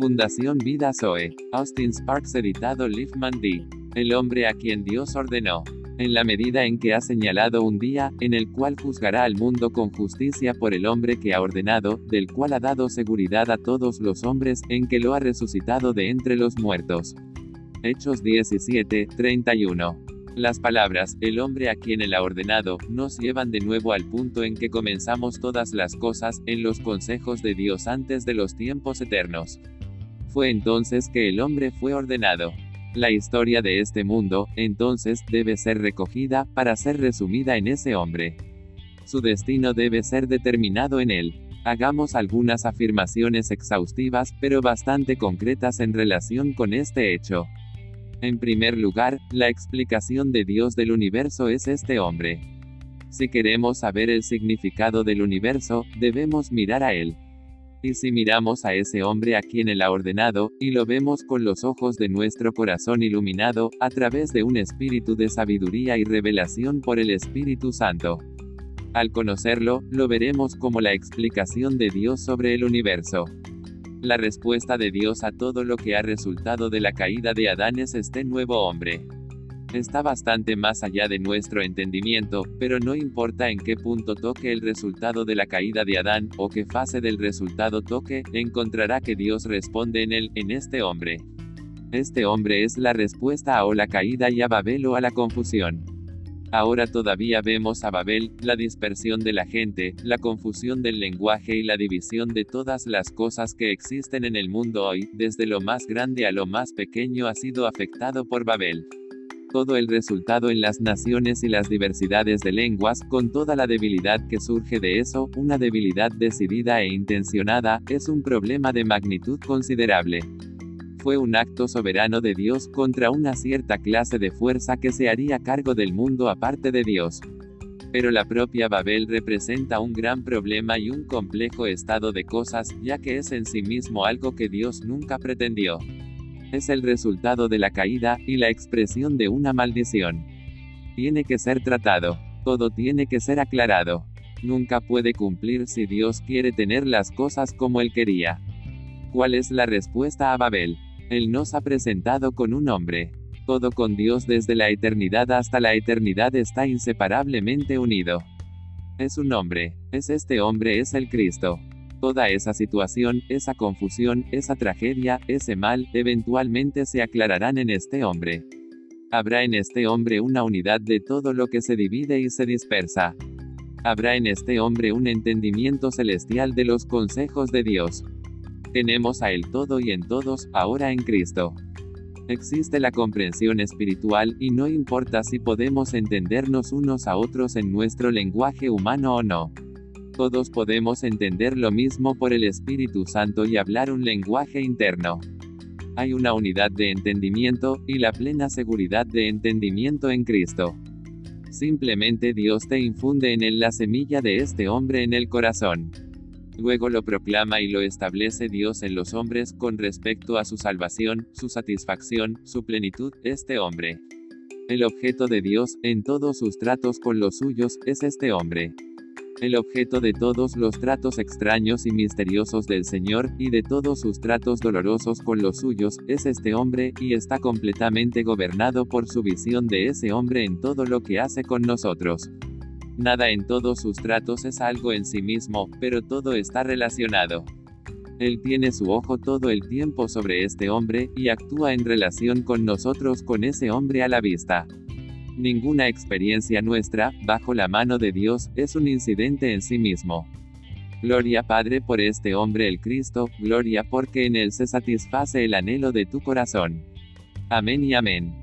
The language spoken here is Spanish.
Fundación Vida Zoe. Austin Sparks editado Liefman D. El hombre a quien Dios ordenó. En la medida en que ha señalado un día, en el cual juzgará al mundo con justicia por el hombre que ha ordenado, del cual ha dado seguridad a todos los hombres, en que lo ha resucitado de entre los muertos. Hechos 17, 31. Las palabras, el hombre a quien él ha ordenado, nos llevan de nuevo al punto en que comenzamos todas las cosas, en los consejos de Dios antes de los tiempos eternos. Fue entonces que el hombre fue ordenado. La historia de este mundo, entonces, debe ser recogida, para ser resumida en ese hombre. Su destino debe ser determinado en él. Hagamos algunas afirmaciones exhaustivas, pero bastante concretas en relación con este hecho. En primer lugar, la explicación de Dios del universo es este hombre. Si queremos saber el significado del universo, debemos mirar a él. Y si miramos a ese hombre a quien él ha ordenado, y lo vemos con los ojos de nuestro corazón iluminado, a través de un espíritu de sabiduría y revelación por el Espíritu Santo. Al conocerlo, lo veremos como la explicación de Dios sobre el universo. La respuesta de Dios a todo lo que ha resultado de la caída de Adán es este nuevo hombre. Está bastante más allá de nuestro entendimiento, pero no importa en qué punto toque el resultado de la caída de Adán, o qué fase del resultado toque, encontrará que Dios responde en él, en este hombre. Este hombre es la respuesta a o la caída y a Babel o a la confusión. Ahora todavía vemos a Babel, la dispersión de la gente, la confusión del lenguaje y la división de todas las cosas que existen en el mundo hoy, desde lo más grande a lo más pequeño ha sido afectado por Babel. Todo el resultado en las naciones y las diversidades de lenguas, con toda la debilidad que surge de eso, una debilidad decidida e intencionada, es un problema de magnitud considerable fue un acto soberano de Dios contra una cierta clase de fuerza que se haría cargo del mundo aparte de Dios. Pero la propia Babel representa un gran problema y un complejo estado de cosas, ya que es en sí mismo algo que Dios nunca pretendió. Es el resultado de la caída, y la expresión de una maldición. Tiene que ser tratado. Todo tiene que ser aclarado. Nunca puede cumplir si Dios quiere tener las cosas como él quería. ¿Cuál es la respuesta a Babel? Él nos ha presentado con un hombre. Todo con Dios desde la eternidad hasta la eternidad está inseparablemente unido. Es un hombre, es este hombre, es el Cristo. Toda esa situación, esa confusión, esa tragedia, ese mal, eventualmente se aclararán en este hombre. Habrá en este hombre una unidad de todo lo que se divide y se dispersa. Habrá en este hombre un entendimiento celestial de los consejos de Dios. Tenemos a Él todo y en todos, ahora en Cristo. Existe la comprensión espiritual, y no importa si podemos entendernos unos a otros en nuestro lenguaje humano o no. Todos podemos entender lo mismo por el Espíritu Santo y hablar un lenguaje interno. Hay una unidad de entendimiento, y la plena seguridad de entendimiento en Cristo. Simplemente Dios te infunde en él la semilla de este hombre en el corazón. Luego lo proclama y lo establece Dios en los hombres con respecto a su salvación, su satisfacción, su plenitud, este hombre. El objeto de Dios, en todos sus tratos con los suyos, es este hombre. El objeto de todos los tratos extraños y misteriosos del Señor, y de todos sus tratos dolorosos con los suyos, es este hombre, y está completamente gobernado por su visión de ese hombre en todo lo que hace con nosotros. Nada en todos sus tratos es algo en sí mismo, pero todo está relacionado. Él tiene su ojo todo el tiempo sobre este hombre, y actúa en relación con nosotros con ese hombre a la vista. Ninguna experiencia nuestra, bajo la mano de Dios, es un incidente en sí mismo. Gloria Padre por este hombre el Cristo, gloria porque en él se satisface el anhelo de tu corazón. Amén y amén.